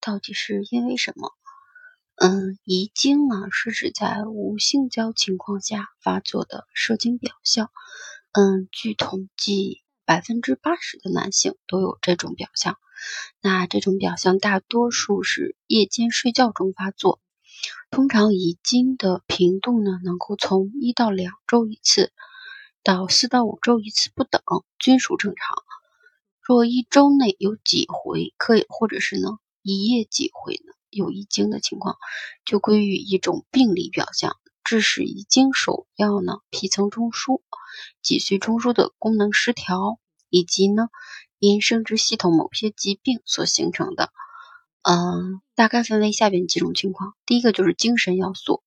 到底是因为什么？嗯，遗精呢是指在无性交情况下发作的射精表象。嗯，据统计，百分之八十的男性都有这种表象。那这种表象大多数是夜间睡觉中发作，通常遗精的频度呢能够从一到两周一次，到四到五周一次不等，均属正常。若一周内有几回，可以或者是呢一夜几回呢有遗精的情况，就归于一种病理表象。致使遗精首要呢皮层中枢、脊髓中枢的功能失调，以及呢因生殖系统某些疾病所形成的。嗯，大概分为下边几种情况。第一个就是精神要素，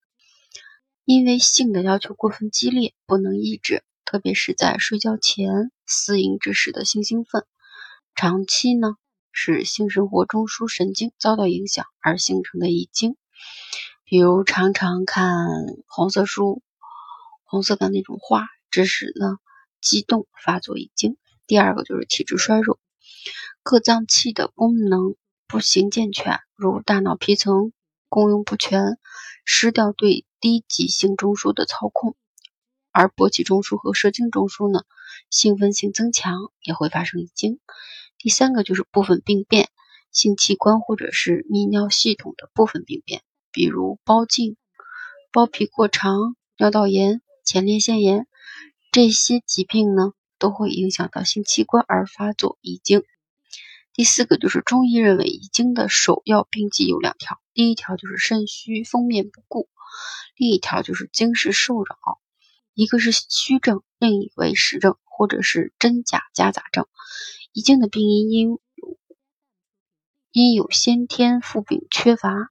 因为性的要求过分激烈，不能抑制，特别是在睡觉前私淫之时的性兴奋。长期呢，使性生活中枢神经遭到影响而形成的遗精，比如常常看红色书、红色的那种画，致使呢激动发作遗精。第二个就是体质衰弱，各脏器的功能不行健全，如大脑皮层功用不全，失掉对低级性中枢的操控，而勃起中枢和射精中枢呢，兴奋性增强，也会发生遗精。第三个就是部分病变，性器官或者是泌尿系统的部分病变，比如包茎、包皮过长、尿道炎、前列腺炎这些疾病呢，都会影响到性器官而发作遗精。第四个就是中医认为遗精的首要病机有两条，第一条就是肾虚封面不顾，另一条就是精实受扰，一个是虚症，另一为实症，或者是真假夹杂症。遗精的病因因因有先天父禀缺乏，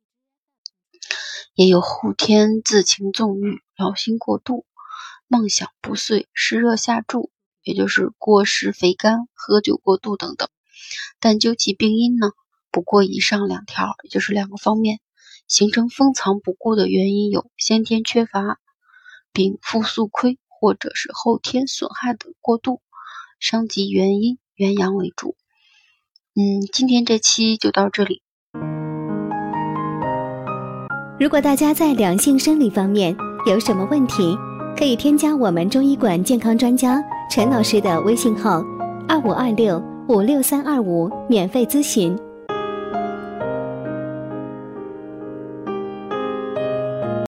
也有后天自情纵欲、劳心过度、梦想不遂、湿热下注，也就是过食肥甘、喝酒过度等等。但究其病因呢，不过以上两条，也就是两个方面形成封藏不顾的原因有先天缺乏、禀复素亏，或者是后天损害的过度。伤及原因。元阳为主。嗯，今天这期就到这里。如果大家在两性生理方面有什么问题，可以添加我们中医馆健康专家陈老师的微信号：二五二六五六三二五，免费咨询。